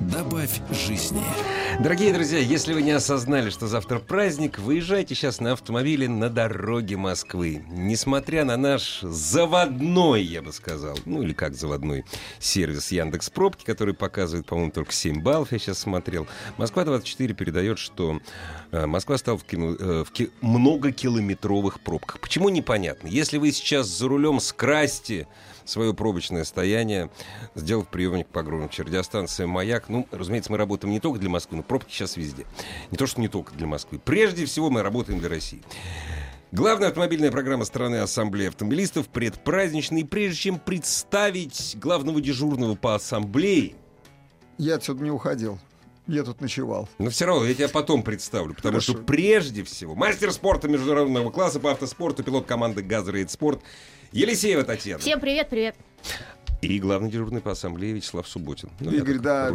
Добавь жизни. Дорогие друзья, если вы не осознали, что завтра праздник, выезжайте сейчас на автомобиле на дороге Москвы. Несмотря на наш заводной, я бы сказал, ну или как заводной, сервис Яндекс Пробки, который показывает, по-моему, только 7 баллов, я сейчас смотрел. Москва-24 передает, что э, Москва стала в, кину, э, в ки- многокилометровых пробках. Почему непонятно? Если вы сейчас за рулем скрасьте свое пробочное стояние, сделав приемник погромче. Радиостанция «Маяк». Ну, разумеется, мы работаем не только для Москвы, но пробки сейчас везде. Не то, что не только для Москвы. Прежде всего, мы работаем для России. Главная автомобильная программа страны Ассамблеи автомобилистов предпраздничный. И прежде чем представить главного дежурного по ассамблее, Я отсюда не уходил. Я тут ночевал. но все равно я тебя потом представлю, потому Хорошо. что прежде всего мастер спорта международного класса по автоспорту, пилот команды «Газрейд Спорт» Елисеева Татьяна. Всем привет, привет. И главный дежурный по ассамблее Вячеслав Субботин. Ну, Игорь, да,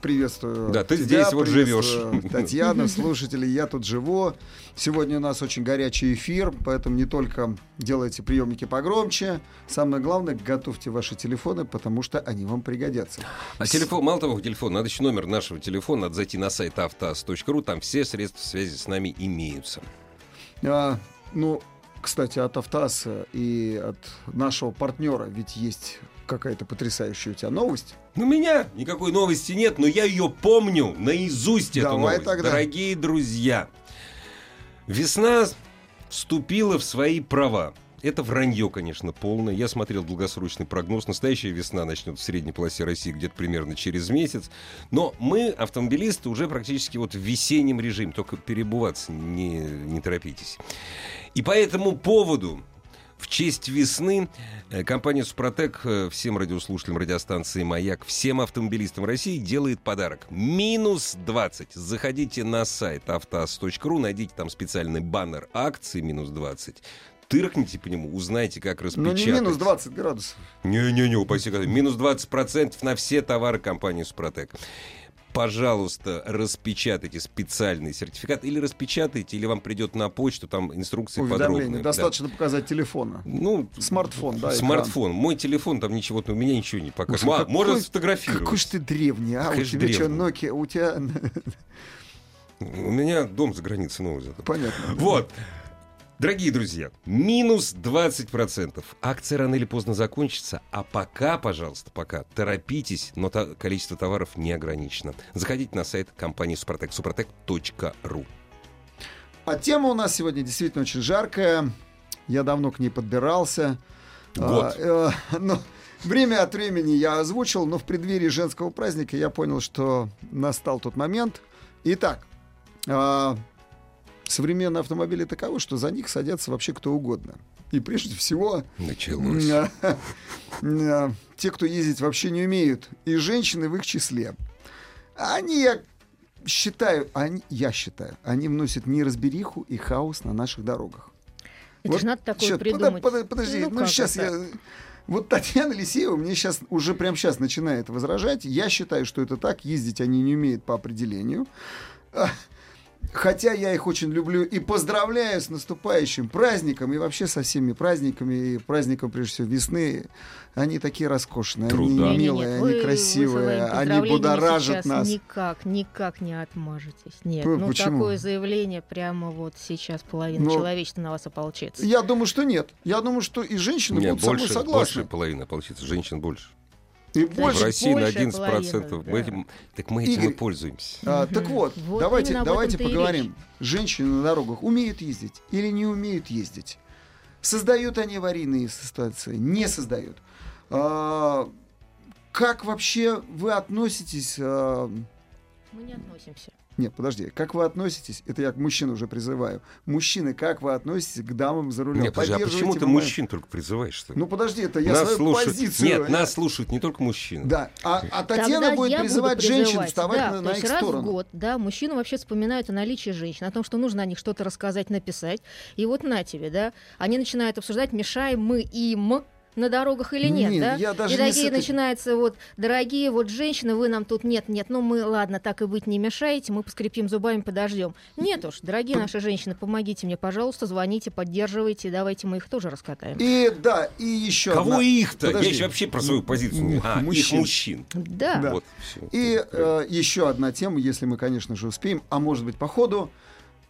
приветствую. Да, ты тебя, здесь вот живешь. Татьяна, слушатели, я тут живу. Сегодня у нас очень горячий эфир, поэтому не только делайте приемники погромче, самое главное, готовьте ваши телефоны, потому что они вам пригодятся. А телефон, мало того, телефон, надо еще номер нашего телефона, надо зайти на сайт автоаз.ру, там все средства связи с нами имеются. А, ну, кстати, от Автоаса и от нашего партнера ведь есть какая-то потрясающая у тебя новость. Ну, у меня никакой новости нет, но я ее помню наизусть, эту Давай новость. тогда. Дорогие друзья, весна вступила в свои права. Это вранье, конечно, полное. Я смотрел долгосрочный прогноз. Настоящая весна начнет в средней полосе России где-то примерно через месяц. Но мы, автомобилисты, уже практически вот в весеннем режиме. Только перебываться не, не торопитесь. И по этому поводу в честь весны э, компания «Супротек» э, всем радиослушателям радиостанции «Маяк», всем автомобилистам России делает подарок. Минус 20. Заходите на сайт автоаз.ру, найдите там специальный баннер акции «Минус 20». Тыркните по нему, узнайте, как Ну, распечатать. не минус 20 градусов. Не-не-не, упаси. Минус 20% на все товары компании «Супротек». Пожалуйста, распечатайте специальный сертификат. Или распечатайте, или вам придет на почту, там инструкции подробные. Да. Достаточно показать телефона. Ну, Смартфон, да, экран. Смартфон. Мой телефон, там ничего, у меня ничего не показывает. Слушай, какой- можно сфотографировать. Какой ж ты древний, а? Какой у тебя что. Nokia, у тебя... У меня дом за границей новый зато. Понятно. Вот. Дорогие друзья, минус 20%. Акция рано или поздно закончится. А пока, пожалуйста, пока торопитесь, но то- количество товаров не ограничено. Заходите на сайт компании Супротек, супротек.ру. А тема у нас сегодня действительно очень жаркая. Я давно к ней подбирался. Год. А, э, но время от времени я озвучил, но в преддверии женского праздника я понял, что настал тот момент. Итак, а, современные автомобили таковы, что за них садятся вообще кто угодно. И прежде всего Началось. А, а, Те, кто ездить вообще не умеют, и женщины в их числе. Они, я считаю, они, я считаю, они вносят неразбериху и хаос на наших дорогах. Это Вот же надо такое пода- придумать. пода- подожди, ну, как сейчас это? я... Вот Татьяна Лисеева мне сейчас, уже прямо сейчас начинает возражать. Я считаю, что это так. Ездить они не умеют по определению. Хотя я их очень люблю и поздравляю с наступающим праздником и вообще со всеми праздниками и праздником, прежде всего, весны. Они такие роскошные, Труда. они милые, вы- они вы красивые, они будоражат нас. Никак, никак не отмажетесь. Нет, П- ну почему? такое заявление прямо вот сейчас половина Ну, человечества на вас ополчится. Я думаю, что нет. Я думаю, что и женщины Нет, будут со больше, мной согласны. больше половины, получится. Женщин больше. И Да. В больше России на большая 11%. половина, Мы да. этим, так мы этим и Игорь, пользуемся. А, так вот, Вот давайте, давайте и поговорим. Женщины на дорогах умеют ездить или не умеют ездить? Создают они аварийные ситуации? Не создают. А, как вообще вы относитесь? а, Мы не относимся. Нет, подожди, как вы относитесь, это я к мужчинам уже призываю, мужчины, как вы относитесь к дамам за рулем? Нет, подожди, а почему ты мои- мужчин только призываешь? Что ли? Ну подожди, это я нас свою слушают... позицию... Нет, нас слушают не только мужчины. Да, а, а Татьяна Тогда будет призывать женщин вставать да, на, то на есть их раз сторону. в год, да, мужчины вообще вспоминают о наличии женщин, о том, что нужно о них что-то рассказать, написать. И вот на тебе, да, они начинают обсуждать, мешаем мы им на дорогах или нет, Нет, да? я даже и такие этой- начинаются вот, дорогие вот женщины, вы нам тут нет, нет, ну мы, ладно, так и быть не мешаете, мы поскрипим зубами, подождем. Нет уж, дорогие наши женщины, помогите мне, пожалуйста, звоните, поддерживайте, давайте мы их тоже раскатаем. И да, и еще Кого одна- их-то? Подожди. Я еще вообще про свою позицию. А, их Мужчин. мужчин. Да. Да. Вот. И э, еще одна тема, если мы, конечно же, успеем, а может быть по ходу,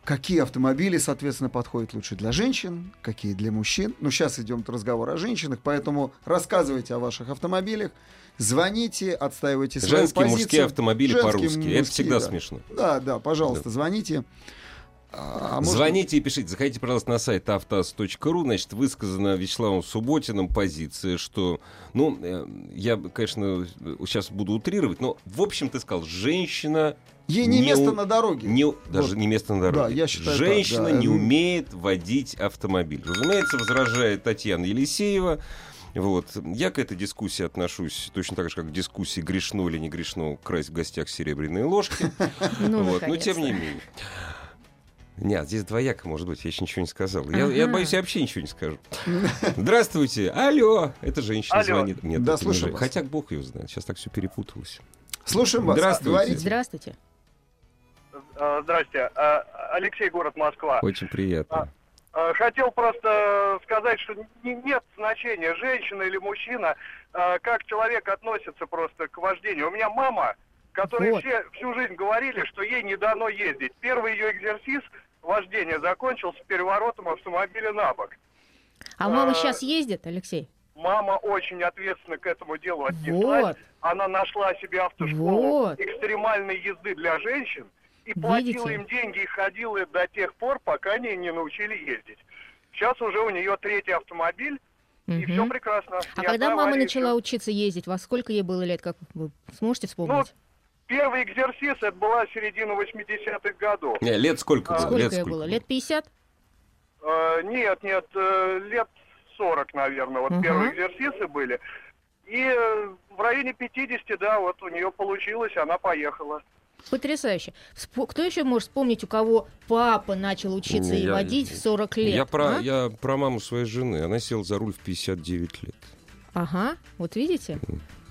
какие автомобили, соответственно, подходят лучше для женщин, какие для мужчин. Ну, сейчас идем разговор о женщинах, поэтому рассказывайте о ваших автомобилях, звоните, отстаивайте свою Женские, позицию. мужские автомобили Женские, по-русски. Это мужские, всегда да. смешно. Да, да, пожалуйста, звоните. А, а может- Звоните и пишите. Заходите, пожалуйста, на сайт автоаз.ру. Значит, высказана Вячеславом Субботиным позиция, что, ну, э, я, конечно, сейчас буду утрировать, но, в общем, ты сказал, женщина Ей не, не место у- на дороге. не, даже не место на дороге. Да, я считаю так, Женщина да. не умеет водить автомобиль. Разумеется, возражает Татьяна Елисеева. Вот. Я к этой дискуссии отношусь точно так же, как к дискуссии, грешно или не грешно красть в гостях серебряные ложки. Ну, вот. Но тем не менее. Нет, здесь двояко, может быть, я еще ничего не сказал. Я, я боюсь, я вообще ничего не скажу. Здравствуйте, алло, это женщина Алло. звонит. Нет, Да, вас. Хотя бог ее знает, сейчас так все перепуталось. Слушаем вас. Здравствуйте. Здравствуйте. Э, Здрасте. Э, Алексей, город Москва. Очень приятно. Э, Хотел просто сказать, что не- нет значения, женщина или мужчина, как человек относится просто к вождению. У меня мама, которой Вот. все всю жизнь говорили, что ей не дано ездить. Первый ее экзерсис вождения закончился переворотом автомобиля на бок. А мама А, сейчас ездит, Алексей? Мама очень ответственно к этому делу отнеслась. Вот. Она нашла себе автошколу Вот. экстремальной езды для женщин и платила Видите? им деньги и ходила до тех пор, пока они не научили ездить. Сейчас уже у нее третий автомобиль, и Мгм. все прекрасно. А когда мама аварии, начала учиться ездить, во сколько ей было лет, как вы сможете вспомнить? Первый экзерсис это была середина 80-х годов. Не, лет сколько А, было? сколько лет ей было? Лет 50? Э, нет, нет, э, лет 40, наверное, вот Мгм. первые экзерсисы были. И э, в районе 50, да, вот у нее получилось, она поехала. Потрясающе. Кто еще может вспомнить, у кого папа начал учиться Не, и я- водить в 40 лет? Я про, а? я про маму своей жены. Она села за руль в 59 лет. Ага, вот видите?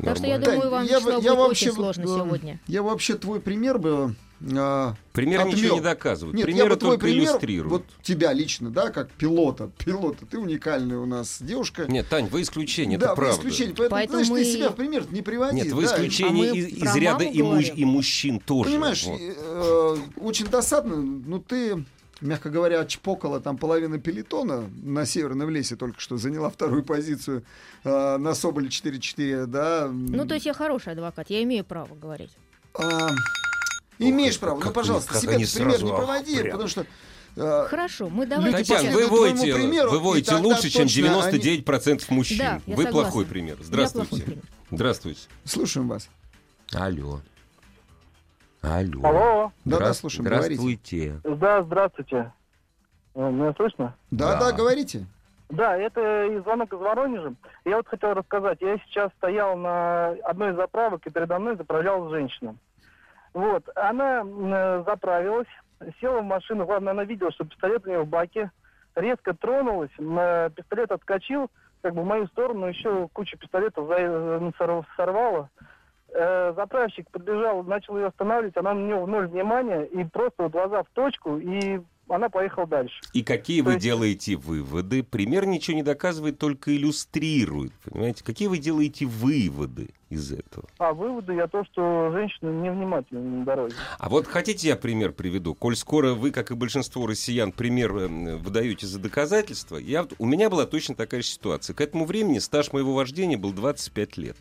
Так что я Нормально. думаю, вам, я бы- Вячеслав, я будет вообще очень сложно э, сегодня. Я вообще твой пример бы... а, Пример отмёл. ничего не доказывает. Нет, я Примеры бы твой только пример, иллюстрируют. вот тебя лично, да, как пилота, пилота, ты уникальная у нас девушка. Нет, Тань, вы исключение, да, это вы правда. исключение, поэтому, Поэтому знаешь, ты мы- себя в пример не приводи. Нет, вы да. исключение А из, из ряда и, муж- и мужчин тоже. Понимаешь, Вот. э, очень досадно, ну ты, мягко говоря, отчпокала там половина пелетона на Северном лесе только что, заняла вторую позицию э, на Соболе 4-4, да. Ну, то есть я хороший адвокат, я имею право говорить. А, имеешь Ох, право, ну, пожалуйста, себя пример не проводи, потому что... э, Хорошо, мы давайте... Люди Татьяна, вы водите, примеру, вы и тогда лучше, чем точно они- 99% мужчин. Да, я вы согласна. плохой пример. Я плохой Здравствуйте. пример. Здравствуйте. Слушаем вас. Алло. Алло. Алло, Да-да, Здра- слушаем, говорите. Здравствуйте. да, здравствуйте. Э, Меня слышно? Да, Да. да, говорите. Да, это из звонок из Воронежа. Я вот хотел рассказать. Я сейчас стоял на одной из заправок, и передо мной заправлялась женщина. Вот, она э, заправилась, села в машину, главное, она видела, что пистолет у нее в баке, резко тронулась, э, пистолет отскочил, как бы в мою сторону еще кучу пистолетов за- э, сор- сорвала. Э, заправщик подбежал, начал ее останавливать, она на него в ноль внимания, и просто вот глаза в точку, и она поехала дальше. И какие То вы есть- делаете выводы? Пример ничего не доказывает, только иллюстрирует. Понимаете? Какие вы делаете выводы из этого? А выводы я то, что женщины невнимательны на дороге. А вот хотите я пример приведу? Коль скоро вы, как и большинство россиян, пример э, выдаете за доказательство, я, у меня была точно такая же ситуация. К этому времени стаж моего вождения был 25 лет.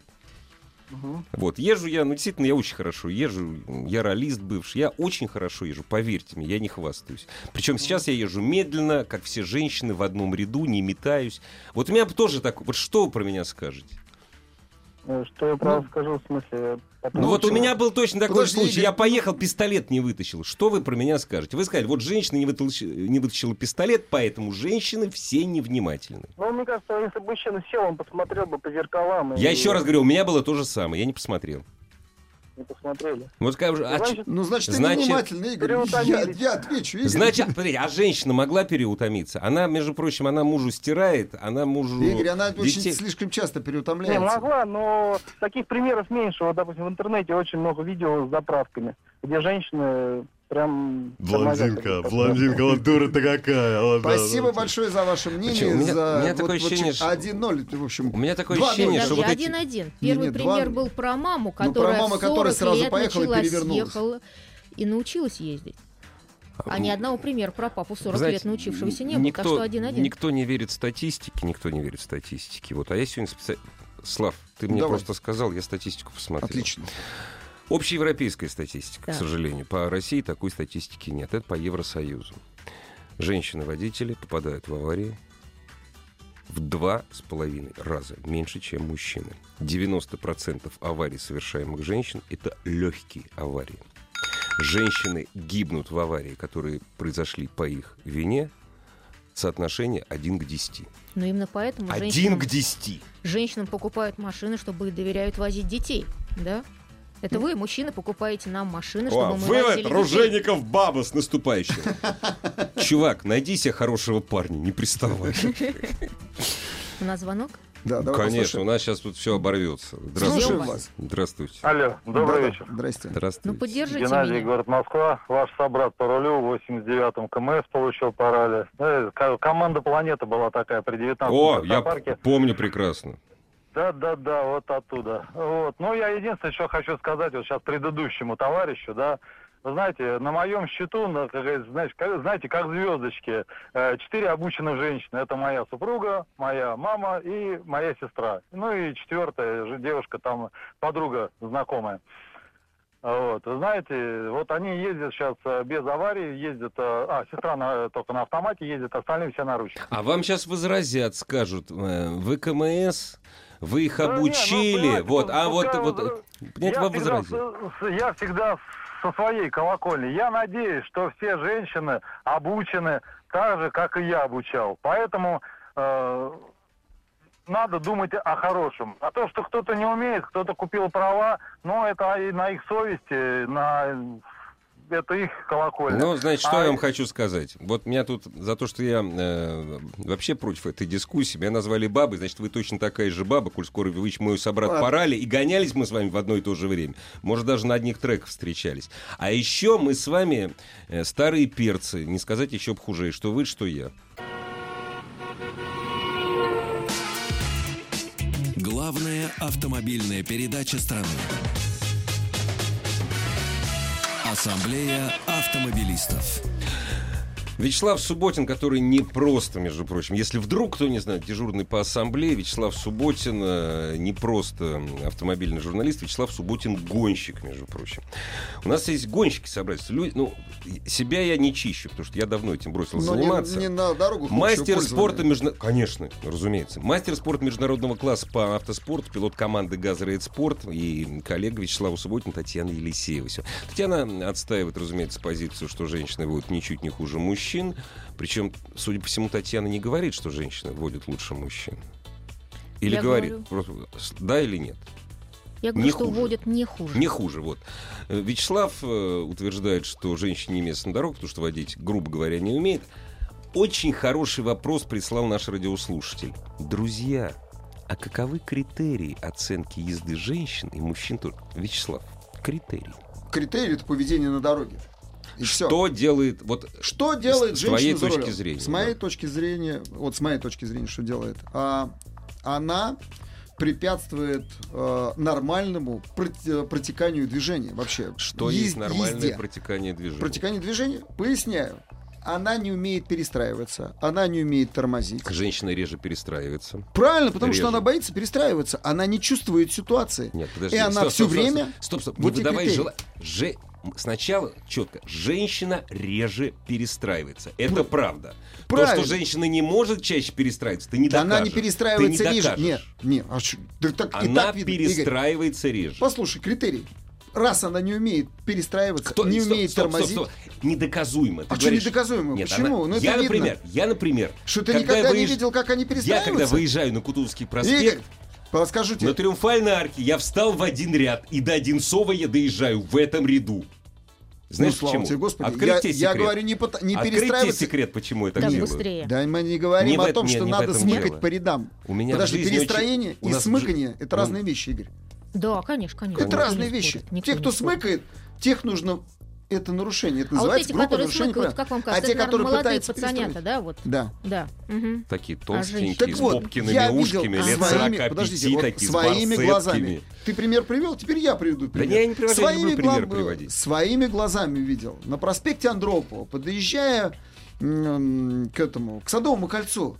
Мгм. Вот, езжу я, ну, действительно, я очень хорошо езжу, я ролист бывший, я очень хорошо езжу, поверьте мне, я не хвастаюсь. Причем сейчас я езжу медленно, как все женщины, в одном ряду, не метаюсь. Вот у меня тоже так, вот что вы про меня скажете? Э, Что я правда скажу, в смысле... потом- Ну вот у меня был точно такой Подожди, случай. Я поехал, пистолет не вытащил. Что вы про меня скажете? Вы сказали, вот женщина не вытащила, не вытащила пистолет, поэтому женщины все невнимательны. Ну, мне кажется, если бы мужчина сел, он посмотрел бы по зеркалам. и Я еще раз говорю, у меня было то же самое, я не посмотрел. Не посмотрели. Вот скажу, а Значит, Ну, значит, ты Значит, невнимательный, Игорь. Я, я отвечу, Игорь. Значит, смотрите, а женщина могла переутомиться? Она, между прочим, она мужу стирает, она мужу... Игорь, она очень детей- слишком часто Не, переутомляется. могла, но таких примеров меньше. Вот, допустим, в интернете очень много видео с заправками, где женщины прям... Блондинка, блондинка, вот дура-то какая. вот, Спасибо да. большое за ваше мнение. У меня- за у меня вот- такое вот ощущение, что- 1-0, в общем. У меня такое ощущение, что Подожди, вот эти... один-один. Первый Не-не, два- пример был про маму, Ну, про которая маму, в которая 40 сразу лет поехала и перевернулась. и научилась ездить. А ни одного примера про папу в 40 Знаете, лет научившегося не было, никто, так что один-один. Никто не верит статистике, никто не верит статистике. Вот, а я сегодня специально... Слав, ты мне Давай. просто сказал, я статистику посмотрел. Отлично. Общеевропейская статистика, Да. к сожалению. По России такой статистики нет. Это по Евросоюзу. Женщины-водители попадают в аварии в два с половиной раза меньше, чем мужчины. 90% аварий, совершаемых женщин, это легкие аварии. Женщины гибнут в аварии, которые произошли по их вине, соотношение 1 к 10. Но именно поэтому 1 женщинам, к 10. женщинам покупают машины, чтобы доверяют возить детей. Да? Это вы, мужчины, покупаете нам машины, чтобы О, мы вывод. Ружейников баба с наступающим. Чувак, найди себе хорошего парня, не приставай. У нас звонок? Да, давай Конечно, у нас сейчас тут все оборвется. Здравствуйте. вас. Здравствуйте. Алло, добрый Да-да, вечер. Здрасте. Ну, Здравствуйте. поддержите Геннадий, меня. город Москва. Ваш собрат по рулю в 89-м КМС получил по ралли. Э, ко- Команда «Планета» была такая при 19-м О, я парке. помню прекрасно. Да, да, да, вот оттуда. Вот. Ну, я единственное, что хочу сказать вот сейчас предыдущему товарищу, да, вы знаете, на моем счету, на, как знаете, как, звездочки, э, четыре обученных женщины. Это моя супруга, моя мама и моя сестра. Ну и четвертая же девушка, там подруга знакомая. Вот, знаете, вот они ездят сейчас э, без аварии, ездят, э, а, сестра на- только на автомате ездит, остальные все на ручках. А вам сейчас возразят, скажут, вы КМС, вы их Да не, ну, обучили, вот, а вот, пускай вот, вот, э, понимаете, вам всегда, я всегда со своей колокольни. Я надеюсь, что все женщины обучены так же, как и я обучал. Поэтому э, надо думать о хорошем. А то, что кто-то не умеет, кто-то купил права, ну, это и на их совести, на... это их колокольня. Ну, значит, что А я вам хочу сказать. Вот меня тут за то, что я э, вообще против этой дискуссии, меня назвали бабой, значит, вы точно такая же баба, коль скоро вы мой собрат Ладно. порали, и гонялись мы с вами в одно и то же время. Может, даже на одних треках встречались. А еще мы с вами э, старые перцы, не сказать еще б хуже, что вы, что я. Главная автомобильная передача страны. Ассамблея автомобилистов. Вячеслав Субботин, который не просто, между прочим, если вдруг кто не знает, дежурный по ассамблее, Вячеслав Субботин э, не просто автомобильный журналист, Вячеслав Субботин гонщик, между прочим. У нас есть гонщики собрались. Люди, ну, себя я не чищу, потому что я давно этим бросил Но не, заниматься. не на дорогу Мастер спорта между... Конечно, разумеется. Мастер спорта международного класса по автоспорту, пилот команды «Газрейд Спорт» и коллега Вячеслава Субботина Татьяна Елисеева. Татьяна отстаивает, разумеется, позицию, что женщины будут ничуть не хуже мужчин. Причем, судя по всему, Татьяна не говорит, что женщины водят лучше мужчин. Или Я говорит, говорю. просто, да или нет? Я говорю, Не что хуже. водят не хуже. Не хуже, вот. Э, Вячеслав э, утверждает, что женщине не место на дорогу, потому что водить, грубо говоря, не умеет. Очень хороший вопрос прислал наш радиослушатель. Друзья, а каковы критерии оценки езды женщин и мужчин? тоже? Вячеслав, критерии. Критерий это поведение на дороге. И. Что делает... Вот, Что делает С женщина твоей за точки рулем? зрения, С моей да. точки зрения, вот с моей точки зрения, что делает? А, она препятствует э, нормальному протеканию движения вообще. что Ез- есть нормальное езде. протекание движения? Протекание движения? Поясняю. Она не умеет перестраиваться, она не умеет тормозить. Женщина реже перестраивается. Правильно, потому Реже. что она боится перестраиваться, она не чувствует ситуации. Нет, подожди. И она стоп, всё стоп, стоп, время- Стоп, стоп. Вот не и выдавай. Же... сначала четко, женщина реже перестраивается. Это правда. То, правильно. что женщина не может чаще перестраиваться, ты не Да докажешь. она не перестраивается Ты не реже. Нет, нет. а чё- да так- Она так видно. Игорь, перестраивается реже. послушай, критерий. Раз она не умеет перестраиваться, Кто- не стоп, умеет стоп, стоп, тормозить. стоп. Недоказуемо. Ты А что говоришь- недоказуемо? Нет, Почему? она- Ну, я, например, я, например, Что ты когда никогда не выезж- видел, как они Я, перестраиваются? когда выезжаю на Кутузовский проспект, Игорь, подскажу тебе. на Триумфальной арке я встал в один ряд, и до Одинцова я доезжаю в этом ряду. Знаешь ну, слава почему? тебе, Господи. Открыть я, тебе я секрет. говорю не, пота- не перестраиваться. секрет, почему это Так делаю. быстрее. Да, мы не говорим Не о том, не, что надо смыкать дело. по рядам. У меня Подожди, перестроение очень- и смыкание это разные вещи, Игорь. Да, конечно, конечно. Это разные вещи. Те, кто смыкает, тех нужно. Это нарушение. Это А вот называется эти, которые нарушений смыкают, прав. как вам А кажется, те, это, наверное, которые молодые пытаются пацанята, да, вот? Да. Да. мгм. Такие женщины? толстенькие, Так с вот, Бобкиными я видел ушками, лет своими, 45, подождите, вот такие, своими глазами. Ты пример привел, теперь я приведу пример. я не привожу, я своими люблю пример гла- приводить. Своими глазами видел. На проспекте Андропова, подъезжая м, к этому, к Садовому кольцу,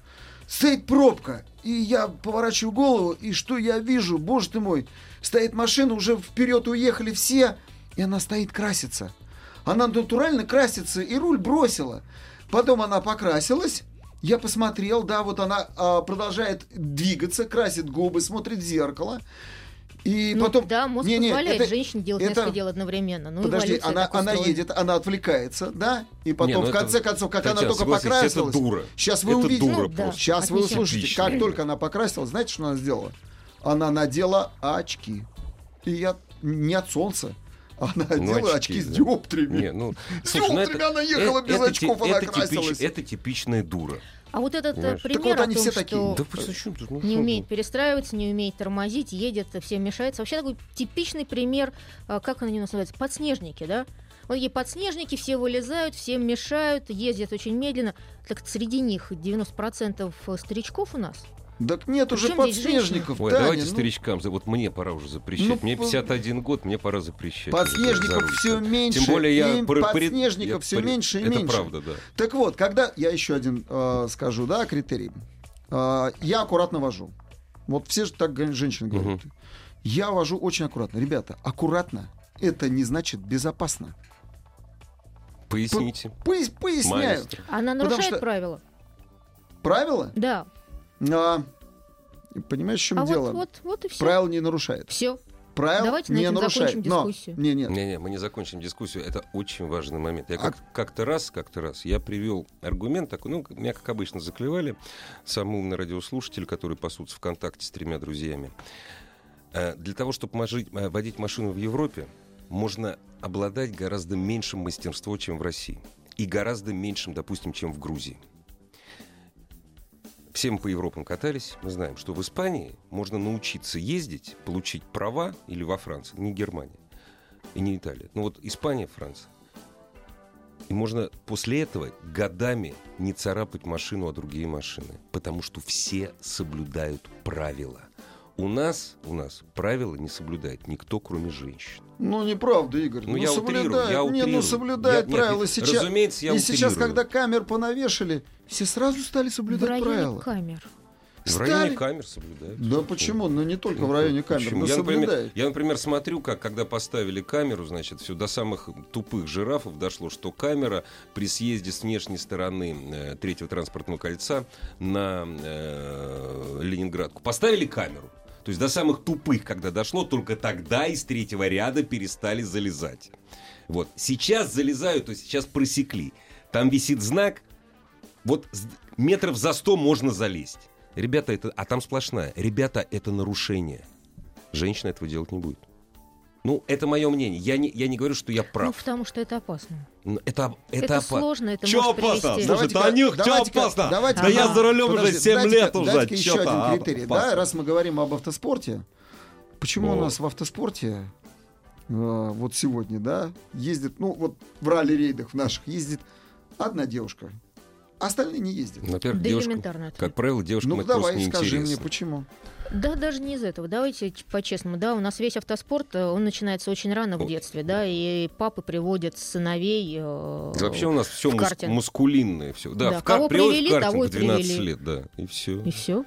стоит пробка. И я поворачиваю голову, и что я вижу? Боже ты мой, стоит машина, уже вперед уехали все, и она стоит краситься. Она натурально красится, и руль бросила. Потом она покрасилась. Я посмотрел, да, вот она а, продолжает двигаться, красит губы, смотрит в зеркало. И Ну, потом... да, мозг Не-не, позволяет это- женщине делать это- несколько дел одновременно. Ну, Подожди, она, она едет, она отвлекается, да? И потом, Не, ну в это- конце концов, как Татьяна, она только покрасилась... Это дура. Сейчас вы это увидите. дура Ну, да. просто. Сейчас вы Отмечаем. услышите, Типичная. как только она покрасилась, знаете, что она сделала? Она надела очки. И я не от солнца. Она Ну, одела очки, с да. диоптриями. Не, ну, С слушай, ну диоптриями она ехала без это очков, она это типич- красилась. это типичная дура. А вот этот э, Понимаешь? Так пример вот о они том, все что такие. Да почему ты? Ну, не что умеет перестраиваться, не умеет тормозить, едет, всем мешается. Вообще такой типичный пример, а, как они называются, подснежники, да? Вот такие подснежники, все вылезают, всем мешают, ездят очень медленно. Так среди них 90% старичков у нас. Так нет уже подснежников, Ой, Таня, давайте ну, старичкам, вот мне пора уже запрещать. Ну, мне по- 51 год, мне пора запрещать. Подснежников все меньше, Тем более я им пр- пред- подснежников я все пред- меньше и Это меньше. правда, да. Так вот, когда я еще один э, скажу, да, критерий. Э, я аккуратно вожу. Вот все же так женщины говорят. Я вожу очень аккуратно. Ребята, аккуратно это не значит безопасно. Поясните. Пояс- поясняю. Маэстро. Она нарушает что- правила. Правило? Да. А, понимаешь, в чем А дело? вот, вот, вот и все. Правил не нарушает. Все. Правил Давайте не нарушает. закончим Но, дискуссию. не, нет. Не-не, мы не закончим дискуссию. Это очень важный момент. Я А- как- как-то раз, как-то раз, я привел аргумент такой, ну, меня, как обычно, заклевали. Самый умный радиослушатель, который пасутся ВКонтакте с тремя друзьями. Э, Для того, чтобы водить машину в Европе, можно обладать гораздо меньшим мастерством, чем в России. И гораздо меньшим, допустим, чем в Грузии. Все мы по Европам катались, мы знаем, что в Испании можно научиться ездить, получить права, или во Франции, не Германия, и не Италия. Ну вот Испания, Франция. И можно после этого годами не царапать машину, а другие машины. Потому что все соблюдают правила. У нас, у нас правила не соблюдает никто, кроме женщин. Ну, неправда, Игорь. Ну, я утрирую, соблюдает. я Не, утрирую. ну, соблюдает Я- правила нет, сейчас. разумеется, я И сейчас, утрирую. когда камер понавешали, все сразу стали В соблюдать районе правила. камер. В Стали- районе камер соблюдают. Да почему? Ну, не только в районе камер, Почему? но Я, например, я, например, смотрю, как когда поставили камеру, значит, все до самых тупых жирафов дошло, что камера при съезде с внешней стороны э, третьего транспортного кольца на э, Ленинградку поставили камеру. То есть до самых тупых, когда дошло, только тогда из третьего ряда перестали залезать. Вот. Сейчас залезают, то есть сейчас просекли. Там висит знак, вот метров за сто можно залезть. Ребята, это... А там сплошная. Ребята, это нарушение. Женщина этого делать не будет. Ну, это мое мнение. Я не, я не говорю, что я Ну, прав. потому что это опасно. Но Это, это, Это, опа- сложно, это Чё может опасно? привести... Слушай, Давайте-ка- Танюх, чё опасно? давайте-ка- Да я за рулем уже Подожди, 7 дайте-ка- лет уже. Дайте-ка еще один а, критерий. опасно. Да, раз мы говорим об автоспорте, почему у Вот. нас в автоспорте э, вот сегодня, да, ездит, ну вот в ралли-рейдах в наших ездит одна девушка, а остальные не ездят. Во-первых, Да это. как правило, девушкам Ну это просто давай, скажи мне, почему? Да, даже не из этого. Давайте по-честному. Да, у нас весь автоспорт, э, он начинается очень рано в детстве, да, и папы приводят сыновей. э, Вообще у нас все в картинг. маскулинное. Все. Да, Да, в кар... кого привели, в того и в 12 привели. лет, да, и все. И все.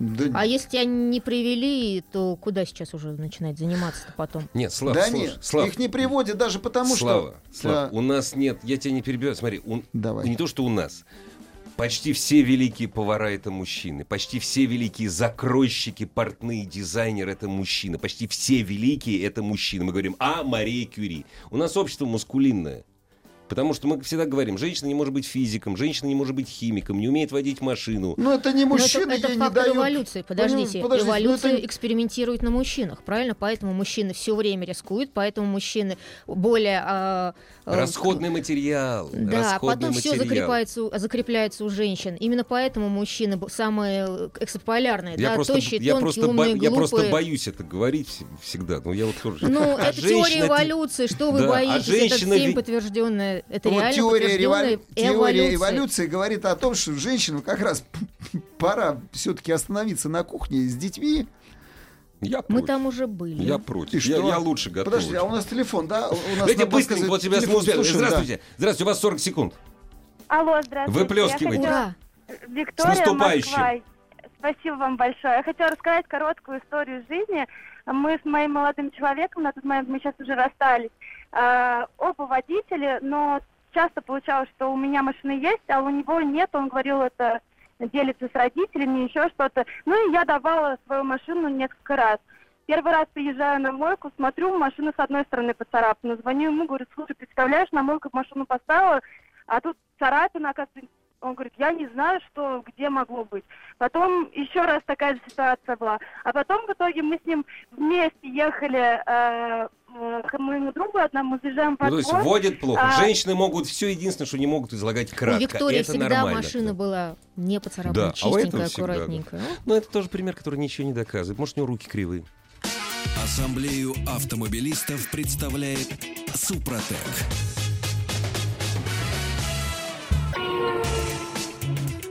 Да, А если тебя не привели, то куда сейчас уже начинать заниматься-то потом? Нет, Слав, да слушай, нет, Слав, их не приводят даже потому, Слава, что... Слав, Да. у нас нет, я тебя не перебиваю, смотри, у- Давай. не то, что у нас. Почти все великие повара это мужчины. Почти все великие закройщики, портные, дизайнеры это мужчины. Почти все великие это мужчины. Мы говорим о Марии Кюри. У нас общество маскулинное. Потому что мы всегда говорим, женщина не может быть физиком, женщина не может быть химиком, не умеет водить машину. Ну, это не Но мужчины, это, это ей не фактор дают... эволюции. Подождите, подождите, ну эволюция это- экспериментирует на мужчинах, правильно? Поэтому мужчины все время рискуют, поэтому мужчины более... а, а, Расходный материал. Да, расходный потом все материал. закрепляется, у- закрепляется у женщин. Именно поэтому мужчины самые эксполярные, Я да, просто, тощие, я, тонкие, просто, умные, бо- я просто глупые. боюсь это говорить вс- всегда. Ну, я вот тоже. Ну, А это теория эволюции. Что вы Да, а боитесь? женщина это всем ведь- Это Вот реально теория, револю- теория эволюции говорит о том, что женщинам как раз пора все-таки остановиться на кухне с детьми. Я Мы против. там уже были. Я против. Я, что? я лучше готов. Подожди, а у нас телефон, да? У нас Давайте нам быстренько, вот тебя слушаем. Слушаем, да. Здравствуйте. Здравствуйте, у вас 40 секунд. Алло, здравствуйте. Выплескивайте. Я хотела- Ура! Виктория, С наступающим. Москва. Спасибо вам большое. Я хотела рассказать короткую историю жизни. Мы с моим молодым человеком, на тот момент мы сейчас уже расстались, э, оба водители, но часто получалось, что у меня машина есть, а у него нет. Он говорил, это делится с родителями, еще что-то. Ну и я давала свою машину несколько раз. Первый раз приезжаю на мойку, смотрю, машина с одной стороны поцарапана. Звоню ему, говорю, слушай, представляешь, на мойку машину поставила, а тут царапина, оказывается, он говорит, я не знаю, что, где могло быть. Потом еще раз такая же ситуация была. А потом в итоге мы с ним вместе ехали э, к моему другу одному, заезжаем Ну, под то есть водят плохо. А- Женщины могут все, единственное, что не могут излагать кратко. У Виктории это всегда нормально. машина была не Да, поцарапана, а у этого чистенькая, всегда, да. аккуратненькая. Ну, Но это тоже пример, который ничего не доказывает. Может, у него руки кривые. Ассамблею автомобилистов представляет Супротек.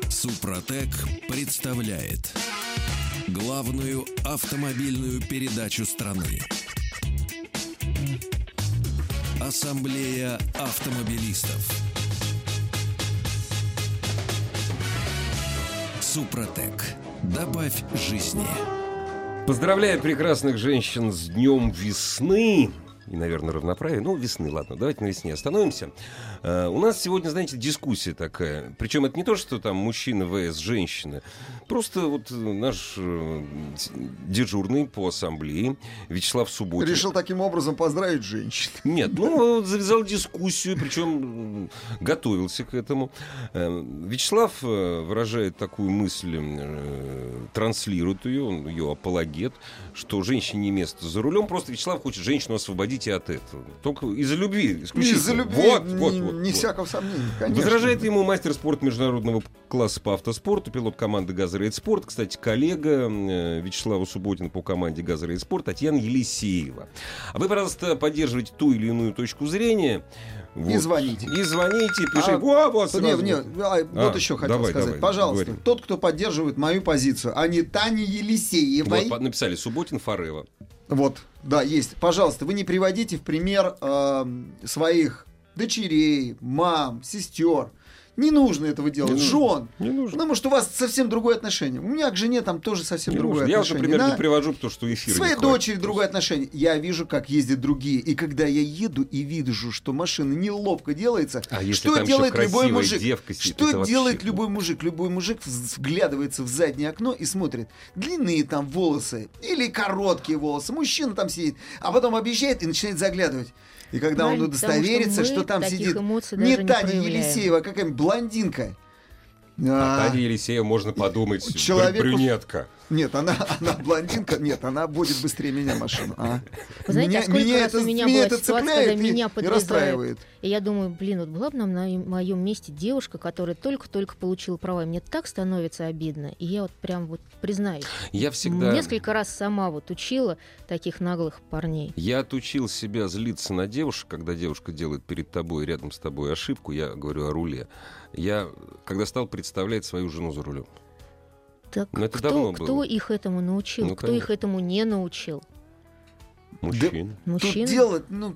Супротек представляет главную автомобильную передачу страны. Ассамблея автомобилистов. Супротек. Добавь жизни. Поздравляю прекрасных женщин с днем весны. И, наверное, равноправия. Ну, весны, ладно, давайте на весне остановимся. Э, у нас сегодня, знаете, дискуссия такая. Причем это не то, что там мужчина vs женщина. Просто вот э, наш э, дежурный по ассамблее Вячеслав Субботин. Решил таким образом поздравить женщин. Нет, ну, вот завязал дискуссию, причем готовился к этому. Э, Вячеслав выражает такую мысль, э, транслирует ее, он ее апологет, что женщине не место за рулем, просто Вячеслав хочет женщину освободить и от этого. Только из-за любви, исключительно. Из-за любви, Вот, не, вот, вот, не вот. всякого сомнения, конечно. Возражает ему мастер спорта международного класса по автоспорту, пилот команды «Газрейд Спорт», кстати, коллега э, Вячеслава Субботина по команде «Газрейд Спорт» Татьяна Елисеева. А вы, пожалуйста, поддерживайте ту или иную точку зрения. И звоните. И звоните, пишите. А, Во, вот Не, сразу. не, а, вот А, еще хотел давай, сказать. давай, Пожалуйста, говори. тот, кто поддерживает мою позицию, а не Тани Елисеевой. Вот, написали Субботин Форева. Вот, да, есть. Пожалуйста, вы не приводите в пример эм, своих дочерей, мам, сестер. Не нужно этого делать. Не. Жен. Не нужно. Потому что у вас совсем другое отношение. У меня к жене там тоже совсем Не другое нужно. Я отношение. например, да? не привожу, потому что эфир Своей дочери другое отношение. Я вижу, как ездят другие. И когда я еду и вижу, что машина неловко делается, А что делает любой мужик? девка сидит, что вообще делает класс. любой мужик? Любой мужик вглядывается в заднее окно и смотрит. Длинные там волосы или короткие волосы. Мужчина там сидит, а потом объезжает и начинает заглядывать. И когда он Правильно, что удостоверится, мы что, там сидит не не Таня проявляем. Елисеева, а какая-нибудь блондинка. А А, Таня Елисеева, можно подумать, Человеку- брюнетка. Нет, она, она блондинка, нет, она будет быстрее меня машину. А? Вы знаете, меня, а сколько меня раз это, у меня меня была это ситуация, цепляет когда и, меня расстраивает. И я думаю, блин, вот была бы на моем, моем месте девушка, которая только-только получила права, и мне так становится обидно. И я вот прям вот признаюсь, Я всегда... несколько раз сама вот учила таких наглых парней. Я отучил себя злиться на девушек, когда девушка делает перед тобой, рядом с тобой ошибку, я говорю о руле. Я, когда стал представлять свою жену за рулем. Так Ну, это кто, давно кто было. их этому научил? Ну, кто конечно. их этому не научил? Мужчин. Тут Мужчины? дело, ну,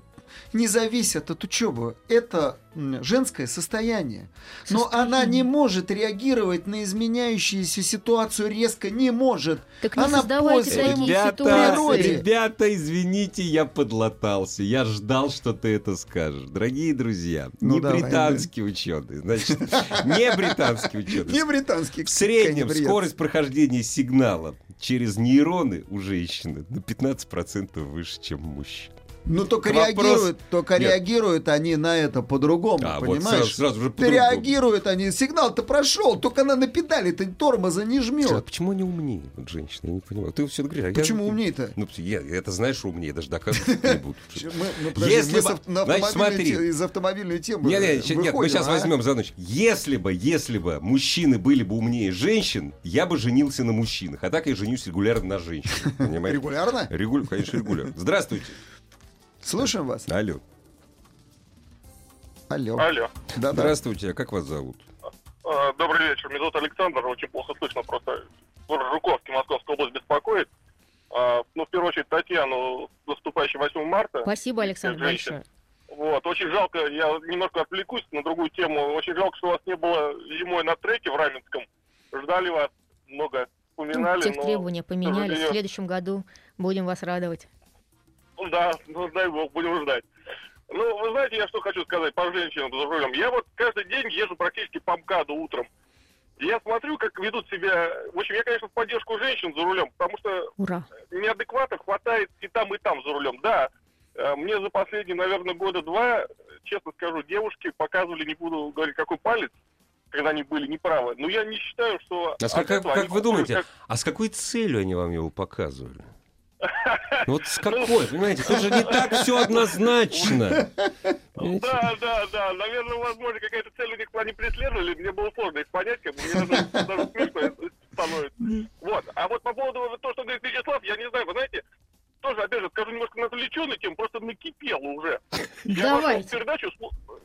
не зависят от учебы. Это женское состояние. Но она не может реагировать на изменяющуюся ситуацию резко, не может. Так не Она создавайте такие ситуации. ребята, извините, я подлатался. Я ждал, что ты это скажешь. Дорогие друзья, Ну, не давай, британские ученые, значит, не британские ученые. Не британский. В среднем скорость прохождения сигнала через нейроны у женщины на 15% выше, чем у мужчин. Ну только Вопрос- реагируют, только Нет. реагируют они на это по-другому, А, вот понимаешь? сразу- сразу же по-другому. реагируют они, сигнал-то прошел, только она на педали ты тормоза не жмет. почему они умнее, вот женщины? Я не понимаю. Ты все говоришь. а я- Почему умнее-то? Ну, я, это знаешь, умнее, даже доказывать не буду. Если бы- из автомобильной темы Нет, нет, мы сейчас а? возьмем за ночь. Если бы, если бы мужчины были бы умнее женщин, я бы женился на мужчинах. А так я женюсь регулярно на женщинах. Понимаете? Регулярно? Регуль, конечно, регулярно. Здравствуйте. Слушаем вас. Алло. Алло. Алло. Да-да. Здравствуйте. А как вас зовут? А, Добрый вечер. Меня зовут Александр. Очень плохо слышно. Просто Жуковский, Московская область беспокоит. А, Ну, в первую очередь, Татьяну, наступающий 8 марта. Спасибо, Александр, большое. Вот, очень жалко, я немножко отвлекусь на другую тему. Очень жалко, что вас не было зимой на треке в Раменском. Ждали вас, много Ну, вспоминали. тех но- требования поменялись. В следующем году будем вас радовать. Ну да, ну дай бог, будем ждать. Ну, вы знаете, я что хочу сказать по женщинам за рулем. Я вот каждый день езжу практически по МКАДу утром. Я смотрю, как ведут себя... В общем, я, конечно, в поддержку женщин за рулем, потому что Ура. неадекватов хватает и там, и там за рулем. Да, э, мне за последние, наверное, года два, честно скажу, девушки показывали, не буду говорить, какой палец, когда они были неправы. Но я не считаю, что... А с как, как- как вы думаете, как- а с какой целью они вам его показывали? Ну вот с какой, понимаете, тут же не так все однозначно. Да, да, да. Наверное, возможно, какая-то цель у них они преследовали. Мне было сложно их понять, как бы мне даже, даже смешно становится. Вот. А вот по поводу вот то, что говорит Вячеслав, я не знаю, вы знаете, тоже, опять же, скажу немножко на отвлеченную тему, просто накипело уже. Я Давайте. передачу,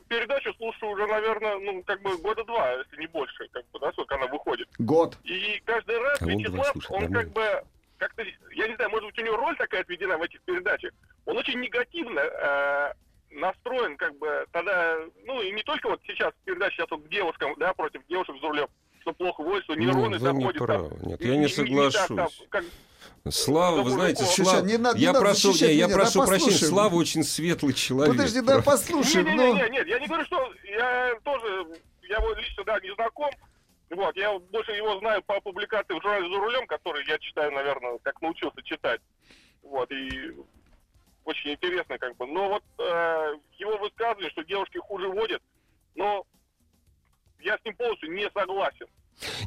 передачу слушаю уже, наверное, ну, как бы года два, если не больше, как бы, да, сколько она выходит. Год. И каждый раз А он Вячеслав, слушает, он нормально. как бы, как-то, я не знаю, может быть, у него роль такая отведена в этих передачах. Он очень негативно э, настроен, как бы, тогда, ну, и не только вот сейчас передача сейчас вот к девушкам, да, против девушек за рулем, что плохо водится, Ну, нейроны не заходят там. правы. Нет, И- я не и- и так там, соглашусь. как- Слава, вы знаете, Слава, не надо- не я надо прошу, не, я меня, прошу да прощения, послушаем. Слава очень светлый человек. Подожди, да Правда. послушаем. Не, не, ну. не, нет, я не говорю, что я тоже, я его лично, да, не знаком. Вот, я больше его знаю по публикации в журнале «За рулем», который я читаю, наверное, как научился читать. Вот, и очень интересно, как бы. Но вот э, его высказывание, что девушки хуже водят, но я с ним полностью не согласен.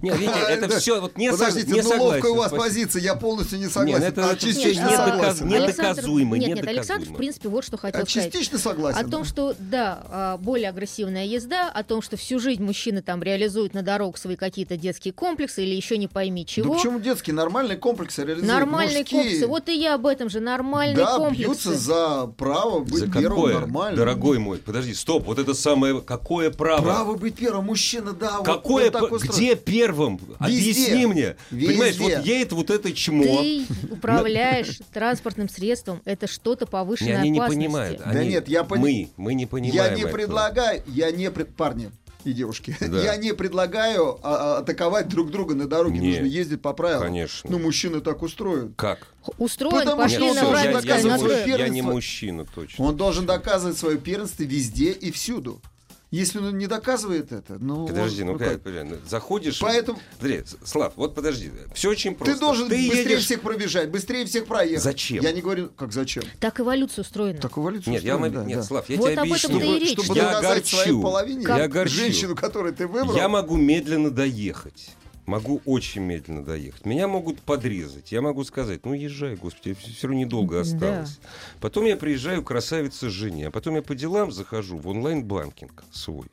Нет, видите, А, это да. все вот не, Подождите, не ну согласен. ловкая у вас спасибо. позиция, я полностью не Нет, согласен. это- а это частично не согласен. доказ- не Александр- недоказуемо, Нет, нет, Александр, недоказуемо. в принципе, вот что А хотел сказать. частично согласен. О том, что, да, а, более агрессивная езда, о том, что всю жизнь мужчины там реализуют на дорогах свои какие-то детские комплексы или еще не пойми Да чего. почему детские нормальные комплексы реализуют? Нормальные Мужские. комплексы. Вот и я об этом же. Нормальные да, комплексы. бьются за право быть За первым какое, нормально. дорогой мой, подожди, стоп, вот это самое, какое право? Право быть первым. Мужчина, да. вот Какое, устроен. где первым? Объясни мне. Везде. Понимаешь, вот едет вот это чмо. Ты управляешь транспортным средством. Это что-то Не, повышенной они не понимают. Да Они- нет, я пони- Мы, мы не понимаем Я не этого. предлагаю, я не пред... парни и девушки, Да. я не предлагаю а, а, атаковать друг друга на дороге. Не. Нужно ездить по правилам. Конечно. Ну, мужчины так устроен. Как? Устроен, Потому пошли что Нет, должен я, я строй. я не мужчина, точно. Он должен доказывать свое первенство везде и всюду. Если он не доказывает это, ну... Подожди, он- ну ну как, как? подожди, заходишь... Поэтому Подожди, Слав, вот подожди, все очень просто. ты должен быстрее едешь- всех пробежать, быстрее всех проехать. Зачем? Я не говорю, как зачем. Так эволюция устроена. Так эволюция Нет, я, устроена, вам- да, нет, да. Слав, я Вот тебе об этом объясню. ты и речь. Чтобы я доказать своей огорчу. половине, Я огорчу. женщину, которую ты выбрал, Я могу медленно доехать. Могу очень медленно доехать. Меня могут подрезать. Я могу сказать, ну езжай, господи, все равно недолго Да. осталось. Потом я приезжаю к красавице жене, а потом я по делам захожу в онлайн-банкинг свой.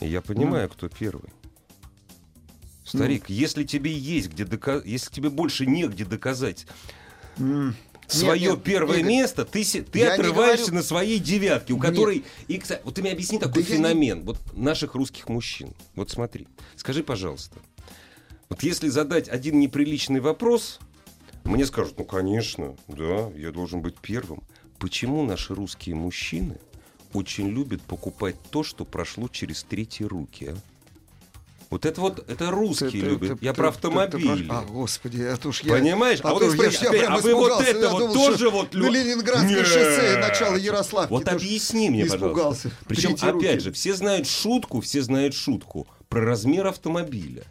И я понимаю, кто первый. Старик, если тебе есть где доказать, если тебе больше негде доказать. Свое нет, первое Игорь, место, ты, ты я отрываешься говорю- на своей девятке, у которой... И, кстати, вот ты мне объясни такой Да я не- феномен вот наших русских мужчин. Вот смотри, скажи, пожалуйста, вот если задать один неприличный вопрос, мне скажут, ну, конечно, да, я должен быть первым. почему наши русские мужчины очень любят покупать то, что прошло через третьи руки, а? Вот это вот, это русские Ты- любят. ты- я ты- про ты- ты автомобили. про- А, господи, это уж я... Понимаешь? А, А вот я я- я опять, прям а вы вот это я вот думал, тоже вот... на Ленинградское Нет. шоссе, начало Ярославки. Вот объясни мне, испугался. пожалуйста. Причем, руки. опять же, все знают шутку, все знают шутку про размер автомобиля.